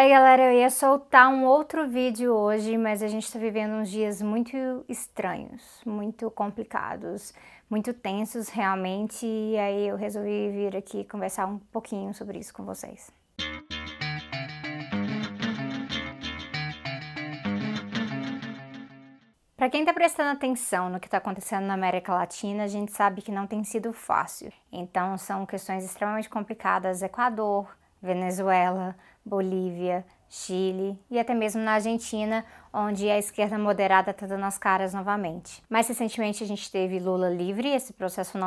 Ei galera, eu ia soltar um outro vídeo hoje, mas a gente está vivendo uns dias muito estranhos, muito complicados, muito tensos realmente, e aí eu resolvi vir aqui conversar um pouquinho sobre isso com vocês. Para quem está prestando atenção no que está acontecendo na América Latina, a gente sabe que não tem sido fácil. Então são questões extremamente complicadas. Equador, Venezuela, Bolívia, Chile e até mesmo na Argentina, onde a esquerda moderada está dando as caras novamente. Mais recentemente a gente teve Lula livre, esse processo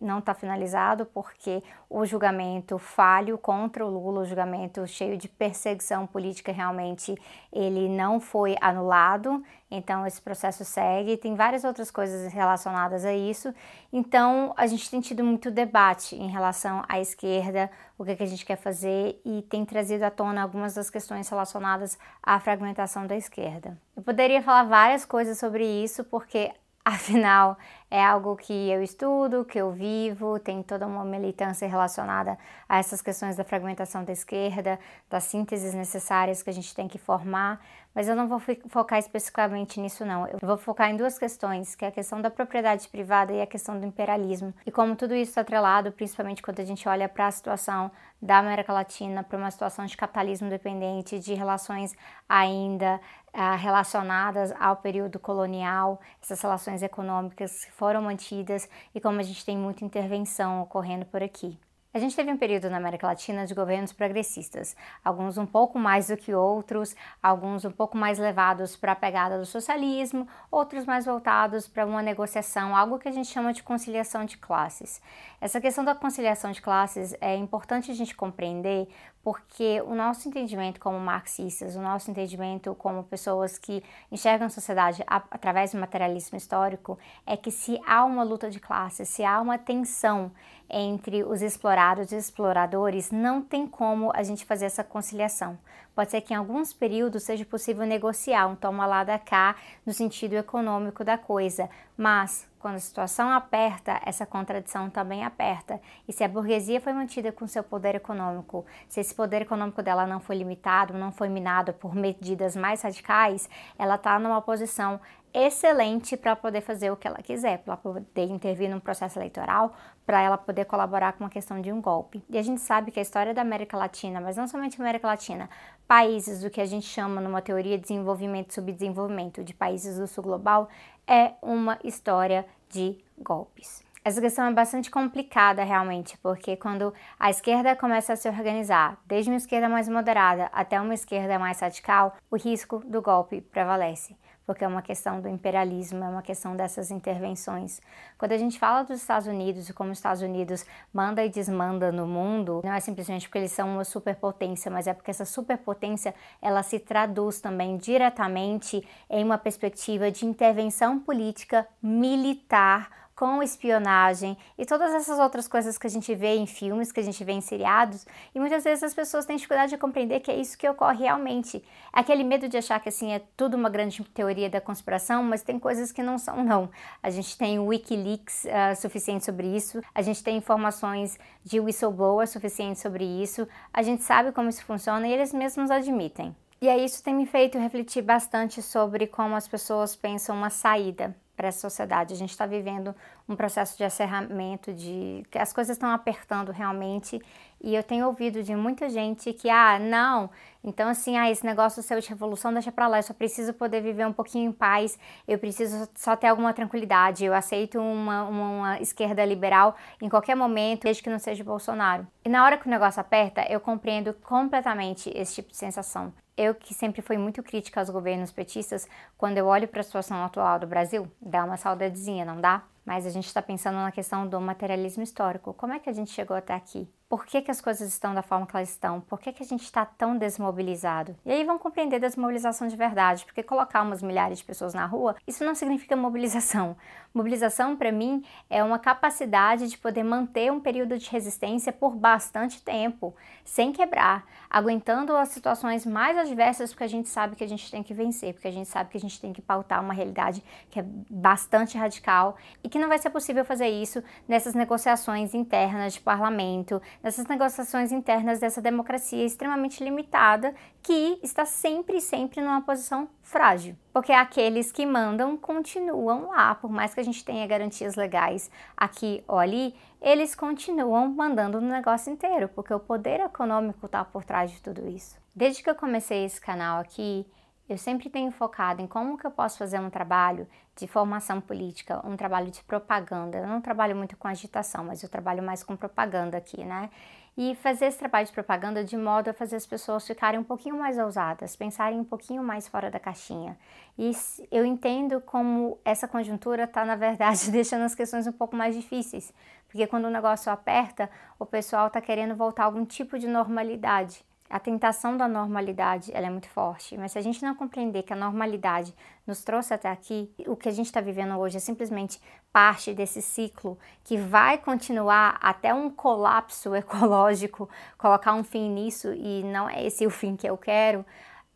não está finalizado porque o julgamento falho contra o Lula, o julgamento cheio de perseguição política realmente, ele não foi anulado, então esse processo segue, tem várias outras coisas relacionadas a isso, então a gente tem tido muito debate em relação à esquerda, o que, é que a gente quer fazer e tem trazido à tona algumas das questões relacionadas à fragmentação da esquerda. Eu poderia falar várias coisas sobre isso, porque afinal é algo que eu estudo, que eu vivo, tem toda uma militância relacionada a essas questões da fragmentação da esquerda, das sínteses necessárias que a gente tem que formar, mas eu não vou focar especificamente nisso não. Eu vou focar em duas questões, que é a questão da propriedade privada e a questão do imperialismo. E como tudo isso está atrelado, principalmente quando a gente olha para a situação da América Latina, para uma situação de capitalismo dependente, de relações ainda ah, relacionadas ao período colonial, essas relações econômicas foram mantidas e como a gente tem muita intervenção ocorrendo por aqui. A gente teve um período na América Latina de governos progressistas, alguns um pouco mais do que outros, alguns um pouco mais levados para a pegada do socialismo, outros mais voltados para uma negociação, algo que a gente chama de conciliação de classes. Essa questão da conciliação de classes é importante a gente compreender porque o nosso entendimento como marxistas, o nosso entendimento como pessoas que enxergam a sociedade através do materialismo histórico é que se há uma luta de classes, se há uma tensão entre os explorados e exploradores, não tem como a gente fazer essa conciliação. Pode ser que em alguns períodos seja possível negociar um toma lá da cá no sentido econômico da coisa, mas quando a situação aperta, essa contradição também aperta. E se a burguesia foi mantida com seu poder econômico, se esse poder econômico dela não foi limitado, não foi minado por medidas mais radicais, ela está numa posição excelente para poder fazer o que ela quiser, para poder intervir num processo eleitoral, para ela poder colaborar com a questão de um golpe. E a gente sabe que a história da América Latina, mas não somente a América Latina, países do que a gente chama numa teoria de desenvolvimento e subdesenvolvimento de países do sul global, é uma história de golpes. Essa questão é bastante complicada realmente, porque quando a esquerda começa a se organizar, desde uma esquerda mais moderada até uma esquerda mais radical, o risco do golpe prevalece porque é uma questão do imperialismo, é uma questão dessas intervenções. Quando a gente fala dos Estados Unidos e como os Estados Unidos manda e desmanda no mundo, não é simplesmente porque eles são uma superpotência, mas é porque essa superpotência ela se traduz também diretamente em uma perspectiva de intervenção política militar com espionagem e todas essas outras coisas que a gente vê em filmes, que a gente vê em seriados, e muitas vezes as pessoas têm dificuldade de compreender que é isso que ocorre realmente. É aquele medo de achar que assim é tudo uma grande teoria da conspiração, mas tem coisas que não são não. A gente tem WikiLeaks uh, suficiente sobre isso, a gente tem informações de whistleblower suficiente sobre isso, a gente sabe como isso funciona e eles mesmos admitem. E aí isso tem me feito refletir bastante sobre como as pessoas pensam uma saída para essa sociedade. A gente está vivendo um processo de acerramento, de as coisas estão apertando realmente. E eu tenho ouvido de muita gente que, ah, não, então assim, ah, esse negócio seu de revolução deixa para lá, eu só preciso poder viver um pouquinho em paz, eu preciso só ter alguma tranquilidade, eu aceito uma, uma, uma esquerda liberal em qualquer momento, desde que não seja Bolsonaro. E na hora que o negócio aperta, eu compreendo completamente esse tipo de sensação. Eu que sempre fui muito crítica aos governos petistas, quando eu olho para a situação atual do Brasil, dá uma saudadezinha, não dá? Mas a gente está pensando na questão do materialismo histórico. Como é que a gente chegou até aqui? Por que, que as coisas estão da forma que elas estão? Por que, que a gente está tão desmobilizado? E aí vão compreender desmobilização de verdade, porque colocar umas milhares de pessoas na rua, isso não significa mobilização. Mobilização, para mim, é uma capacidade de poder manter um período de resistência por bastante tempo, sem quebrar, aguentando as situações mais adversas, porque a gente sabe que a gente tem que vencer, porque a gente sabe que a gente tem que pautar uma realidade que é bastante radical e que não vai ser possível fazer isso nessas negociações internas de parlamento, nessas negociações internas dessa democracia extremamente limitada que está sempre, sempre numa posição frágil. Porque aqueles que mandam continuam lá, por mais que a gente tenha garantias legais aqui ou ali, eles continuam mandando no negócio inteiro, porque o poder econômico está por trás de tudo isso. Desde que eu comecei esse canal aqui, eu sempre tenho focado em como que eu posso fazer um trabalho de formação política, um trabalho de propaganda. Eu não trabalho muito com agitação, mas eu trabalho mais com propaganda aqui, né? E fazer esse trabalho de propaganda de modo a fazer as pessoas ficarem um pouquinho mais ousadas, pensarem um pouquinho mais fora da caixinha. E eu entendo como essa conjuntura está, na verdade, deixando as questões um pouco mais difíceis. Porque quando o negócio aperta, o pessoal está querendo voltar a algum tipo de normalidade. A tentação da normalidade ela é muito forte, mas se a gente não compreender que a normalidade nos trouxe até aqui, o que a gente está vivendo hoje é simplesmente parte desse ciclo que vai continuar até um colapso ecológico, colocar um fim nisso e não é esse o fim que eu quero,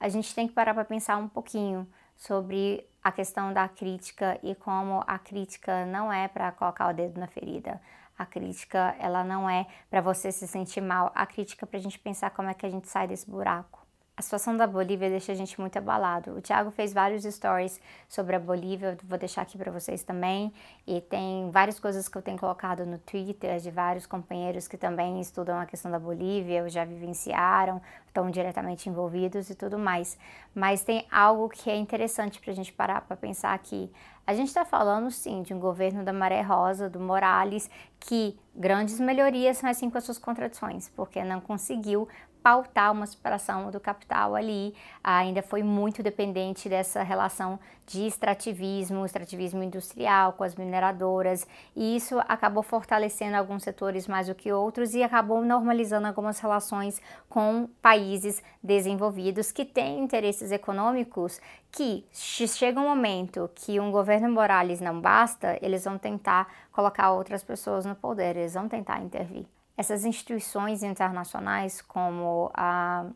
a gente tem que parar para pensar um pouquinho sobre a questão da crítica e como a crítica não é para colocar o dedo na ferida. A crítica, ela não é para você se sentir mal, a crítica é para a gente pensar como é que a gente sai desse buraco. A situação da Bolívia deixa a gente muito abalado. O Thiago fez vários stories sobre a Bolívia, vou deixar aqui para vocês também. E tem várias coisas que eu tenho colocado no Twitter de vários companheiros que também estudam a questão da Bolívia, já vivenciaram, estão diretamente envolvidos e tudo mais. Mas tem algo que é interessante para a gente parar para pensar aqui. A gente está falando sim de um governo da Maré Rosa, do Morales, que grandes melhorias, mas sim com as suas contradições, porque não conseguiu pautar uma separação do capital ali, ainda foi muito dependente dessa relação de extrativismo, extrativismo industrial com as mineradoras, e isso acabou fortalecendo alguns setores mais do que outros e acabou normalizando algumas relações com países desenvolvidos que têm interesses econômicos que chega um momento que um governo Morales não basta, eles vão tentar colocar outras pessoas no poder, eles vão tentar intervir essas instituições internacionais como a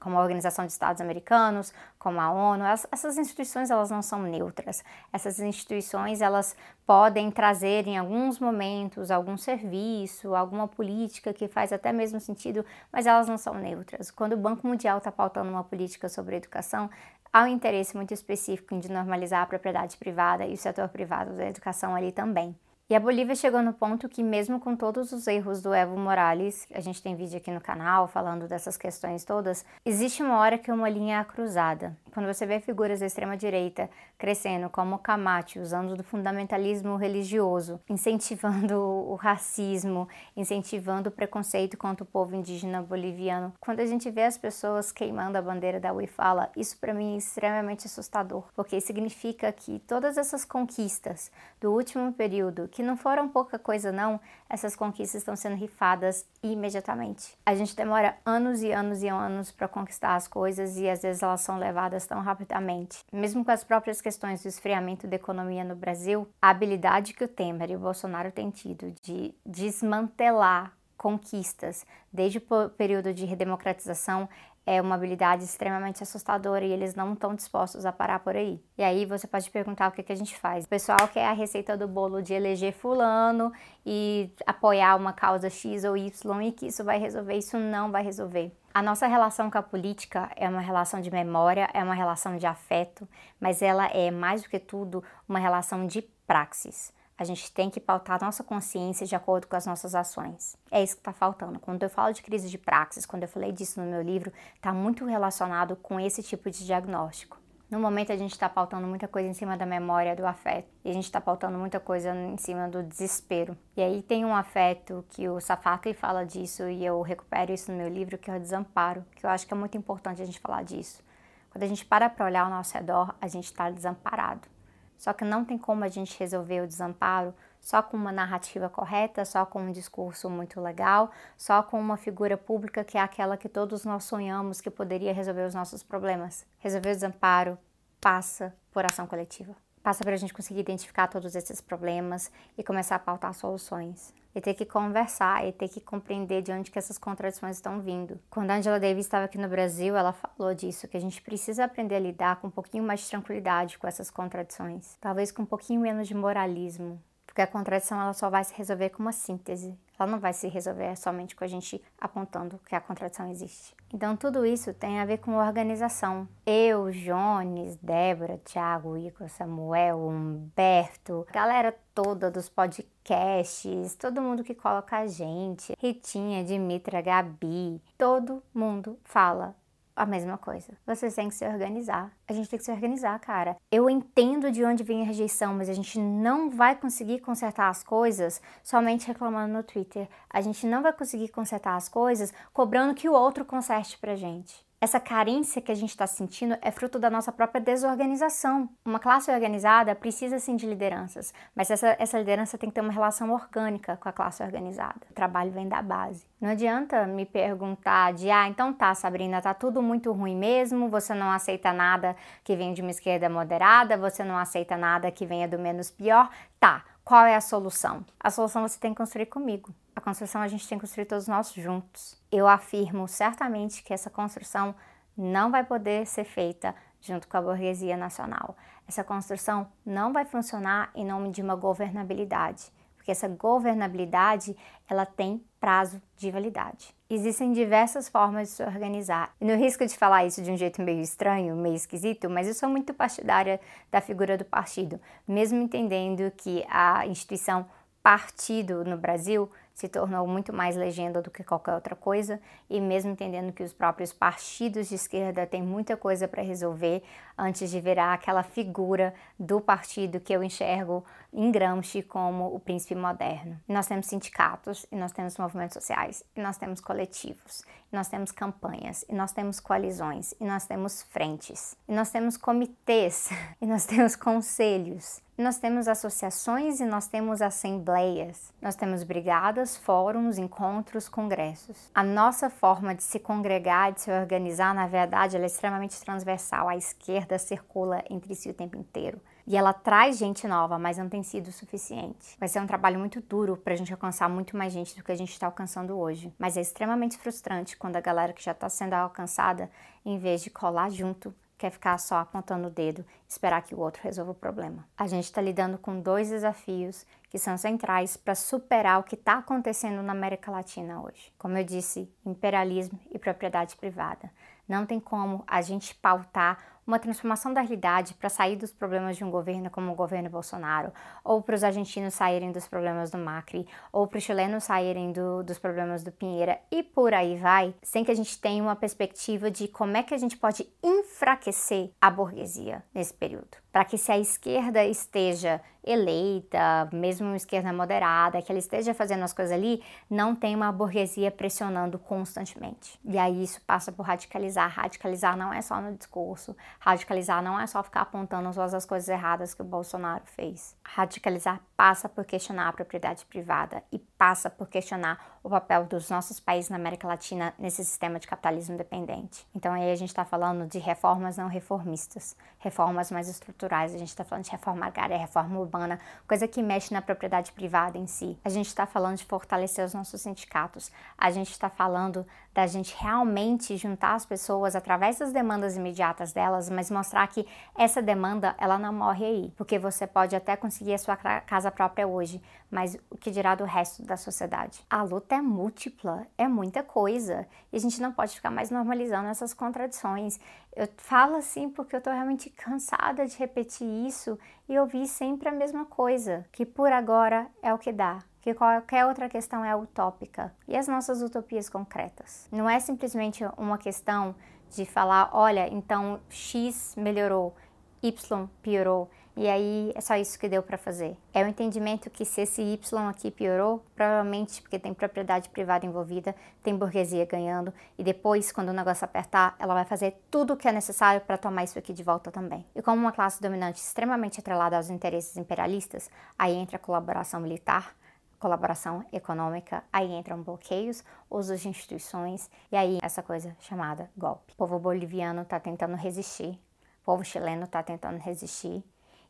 como a Organização de Estados Americanos, como a ONU, essas instituições elas não são neutras. Essas instituições elas podem trazer em alguns momentos algum serviço, alguma política que faz até mesmo sentido, mas elas não são neutras. Quando o Banco Mundial está pautando uma política sobre educação, há um interesse muito específico de normalizar a propriedade privada e o setor privado da educação ali também. E a Bolívia chegou no ponto que, mesmo com todos os erros do Evo Morales, a gente tem vídeo aqui no canal falando dessas questões todas, existe uma hora que uma linha é cruzada. Quando você vê figuras da extrema-direita crescendo, como Camacho, usando do fundamentalismo religioso, incentivando o racismo, incentivando o preconceito contra o povo indígena boliviano, quando a gente vê as pessoas queimando a bandeira da UIFALA, isso para mim é extremamente assustador, porque significa que todas essas conquistas do último período, que não foram pouca coisa não, essas conquistas estão sendo rifadas imediatamente. A gente demora anos e anos e anos para conquistar as coisas e às vezes elas são levadas tão rapidamente. Mesmo com as próprias questões do esfriamento da economia no Brasil, a habilidade que o Temer e o Bolsonaro têm tido de desmantelar conquistas desde o período de redemocratização é uma habilidade extremamente assustadora e eles não estão dispostos a parar por aí. E aí você pode perguntar o que, que a gente faz. O pessoal quer a receita do bolo de eleger fulano e apoiar uma causa X ou Y e que isso vai resolver. Isso não vai resolver. A nossa relação com a política é uma relação de memória, é uma relação de afeto, mas ela é, mais do que tudo, uma relação de praxis. A gente tem que pautar nossa consciência de acordo com as nossas ações. É isso que está faltando. Quando eu falo de crise de praxis, quando eu falei disso no meu livro, está muito relacionado com esse tipo de diagnóstico. No momento a gente está pautando muita coisa em cima da memória, do afeto. E a gente está pautando muita coisa em cima do desespero. E aí tem um afeto que o Safakli fala disso e eu recupero isso no meu livro, que é o desamparo. Que eu acho que é muito importante a gente falar disso. Quando a gente para para olhar ao nosso redor, a gente está desamparado. Só que não tem como a gente resolver o desamparo só com uma narrativa correta, só com um discurso muito legal, só com uma figura pública que é aquela que todos nós sonhamos que poderia resolver os nossos problemas. Resolver o desamparo passa por ação coletiva. Passa para a gente conseguir identificar todos esses problemas e começar a pautar soluções e ter que conversar e ter que compreender de onde que essas contradições estão vindo. Quando a Angela Davis estava aqui no Brasil, ela falou disso, que a gente precisa aprender a lidar com um pouquinho mais de tranquilidade com essas contradições, talvez com um pouquinho menos de moralismo, Porque a contradição ela só vai se resolver com uma síntese. Ela não vai se resolver somente com a gente apontando que a contradição existe. Então tudo isso tem a ver com organização. Eu, Jones, Débora, Thiago, Igor, Samuel, Humberto, galera toda dos podcasts, todo mundo que coloca a gente, Ritinha, Dimitra, Gabi, todo mundo fala a mesma coisa. Vocês têm que se organizar. A gente tem que se organizar, cara. Eu entendo de onde vem a rejeição, mas a gente não vai conseguir consertar as coisas somente reclamando no Twitter. A gente não vai conseguir consertar as coisas cobrando que o outro conserte pra gente. Essa carência que a gente está sentindo é fruto da nossa própria desorganização. Uma classe organizada precisa sim de lideranças, mas essa, essa liderança tem que ter uma relação orgânica com a classe organizada. O trabalho vem da base. Não adianta me perguntar de, ah, então tá, Sabrina, tá tudo muito ruim mesmo, você não aceita nada que venha de uma esquerda moderada, você não aceita nada que venha do menos pior. Tá, qual é a solução? A solução você tem que construir comigo. A construção a gente tem que construir todos nós juntos. Eu afirmo certamente que essa construção não vai poder ser feita junto com a burguesia nacional. Essa construção não vai funcionar em nome de uma governabilidade, porque essa governabilidade ela tem prazo de validade. Existem diversas formas de se organizar. E no risco de falar isso de um jeito meio estranho, meio esquisito, mas eu sou muito partidária da figura do partido, mesmo entendendo que a instituição partido no Brasil se tornou muito mais legenda do que qualquer outra coisa, e mesmo entendendo que os próprios partidos de esquerda têm muita coisa para resolver antes de virar aquela figura do partido que eu enxergo em Gramsci como o príncipe moderno. Nós temos sindicatos, e nós temos movimentos sociais, e nós temos coletivos, e nós temos campanhas, e nós temos coalizões, e nós temos frentes, e nós temos comitês, e nós temos conselhos, nós temos associações e nós temos assembleias, nós temos brigadas, fóruns, encontros, congressos. A nossa forma de se congregar, de se organizar, na verdade, ela é extremamente transversal. A esquerda circula entre si o tempo inteiro. E ela traz gente nova, mas não tem sido suficiente. Vai ser um trabalho muito duro para a gente alcançar muito mais gente do que a gente está alcançando hoje. Mas é extremamente frustrante quando a galera que já está sendo alcançada, em vez de colar junto, quer ficar só apontando o dedo, esperar que o outro resolva o problema. A gente está lidando com dois desafios que são centrais para superar o que está acontecendo na América Latina hoje. Como eu disse, imperialismo e propriedade privada. Não tem como a gente pautar uma transformação da realidade para sair dos problemas de um governo como o governo Bolsonaro, ou para os argentinos saírem dos problemas do Macri, ou para os chilenos saírem do, dos problemas do Pinheira e por aí vai, sem que a gente tenha uma perspectiva de como é que a gente pode enfraquecer a burguesia nesse período. Para que se a esquerda esteja eleita, mesmo uma esquerda moderada, que ela esteja fazendo as coisas ali, não tem uma burguesia pressionando constantemente. E aí isso passa por radicalizar. Radicalizar não é só no discurso, radicalizar não é só ficar apontando todas as coisas erradas que o Bolsonaro fez. Radicalizar passa por questionar a propriedade privada e passa por questionar o papel dos nossos países na América Latina nesse sistema de capitalismo dependente. Então aí a gente está falando de reformas não reformistas, reformas mais estruturais, a gente está falando de reforma agrária, reforma urbana, coisa que mexe na propriedade privada em si. A gente está falando de fortalecer os nossos sindicatos, a gente está falando da gente realmente juntar as pessoas através das demandas imediatas delas, mas mostrar que essa demanda ela não morre aí, porque você pode até conseguir a sua casa própria hoje, mas o que dirá do resto da sociedade? A luta é múltipla, é muita coisa, e a gente não pode ficar mais normalizando essas contradições. Eu falo assim porque eu tô realmente cansada de repetir isso e ouvir sempre a mesma coisa, que por agora é o que dá que qualquer outra questão é utópica. E as nossas utopias concretas? Não é simplesmente uma questão de falar, olha, então X melhorou, Y piorou, e aí é só isso que deu para fazer. É o entendimento que se esse Y aqui piorou, provavelmente porque tem propriedade privada envolvida, tem burguesia ganhando, e depois, quando o negócio apertar, ela vai fazer tudo o que é necessário para tomar isso aqui de volta também. E como uma classe dominante extremamente atrelada aos interesses imperialistas, aí entra a colaboração militar, colaboração econômica, aí entram bloqueios, uso de instituições e aí essa coisa chamada golpe. O povo boliviano está tentando resistir, o povo chileno está tentando resistir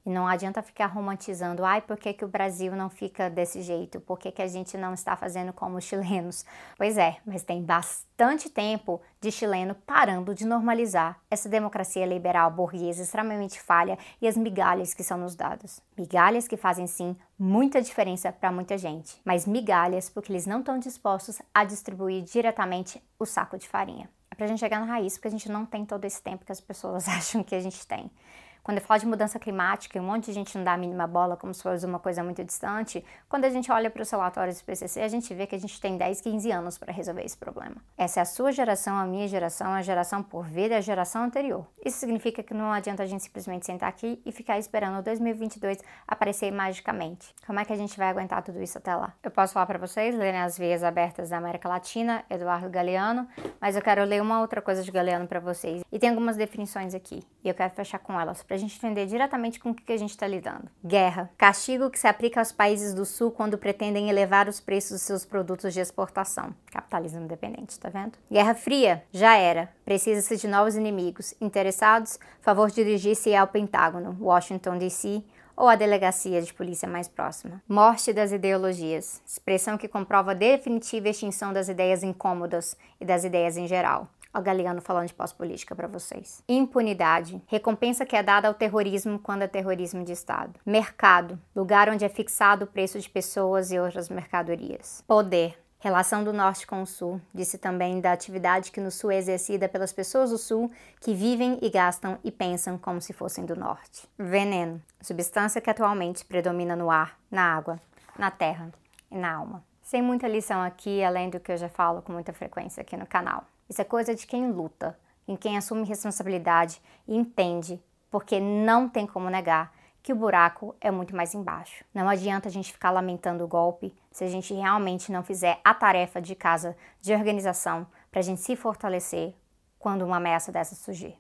e não adianta ficar romantizando, ai, por que, que o Brasil não fica desse jeito? Por que, que a gente não está fazendo como os chilenos? Pois é, mas tem bastante tempo de chileno parando de normalizar essa democracia liberal burguesa extremamente falha e as migalhas que são nos dados. Migalhas que fazem sim muita diferença para muita gente, mas migalhas porque eles não estão dispostos a distribuir diretamente o saco de farinha. É para a gente chegar na raiz, porque a gente não tem todo esse tempo que as pessoas acham que a gente tem. Quando eu falo de mudança climática um monte de gente não dá a mínima bola como se fosse uma coisa muito distante, quando a gente olha para os relatórios do PCC, a gente vê que a gente tem 10, 15 anos para resolver esse problema. Essa é a sua geração, a minha geração, a geração por vir da geração anterior. Isso significa que não adianta a gente simplesmente sentar aqui e ficar esperando o 2022 aparecer magicamente. Como é que a gente vai aguentar tudo isso até lá? Eu posso falar para vocês, lerem as veias abertas da América Latina, Eduardo Galeano, mas eu quero ler uma outra coisa de Galeano para vocês. E tem algumas definições aqui, e eu quero fechar com elas para a gente entender diretamente com o que a gente está lidando. Guerra. Castigo que se aplica aos países do Sul quando pretendem elevar os preços dos seus produtos de exportação. Capitalismo independente, tá vendo? Guerra Fria. Já era. Precisa-se de novos inimigos. Interessados? Favor dirigir-se ao Pentágono, Washington, D.C., ou a delegacia de polícia mais próxima. Morte das ideologias, expressão que comprova a definitiva extinção das ideias incômodas e das ideias em geral. Galeano falando de pós-política para vocês. Impunidade, recompensa que é dada ao terrorismo quando é terrorismo de Estado. Mercado, lugar onde é fixado o preço de pessoas e outras mercadorias. Poder, Relação do Norte com o Sul, disse também da atividade que no Sul é exercida pelas pessoas do Sul que vivem e gastam e pensam como se fossem do Norte. Veneno, substância que atualmente predomina no ar, na água, na terra e na alma. Sem muita lição aqui, além do que eu já falo com muita frequência aqui no canal. Isso é coisa de quem luta, em quem assume responsabilidade e entende, porque não tem como negar que o buraco é muito mais embaixo. Não adianta a gente ficar lamentando o golpe se a gente realmente não fizer a tarefa de casa de organização para a gente se fortalecer quando uma ameaça dessa surgir.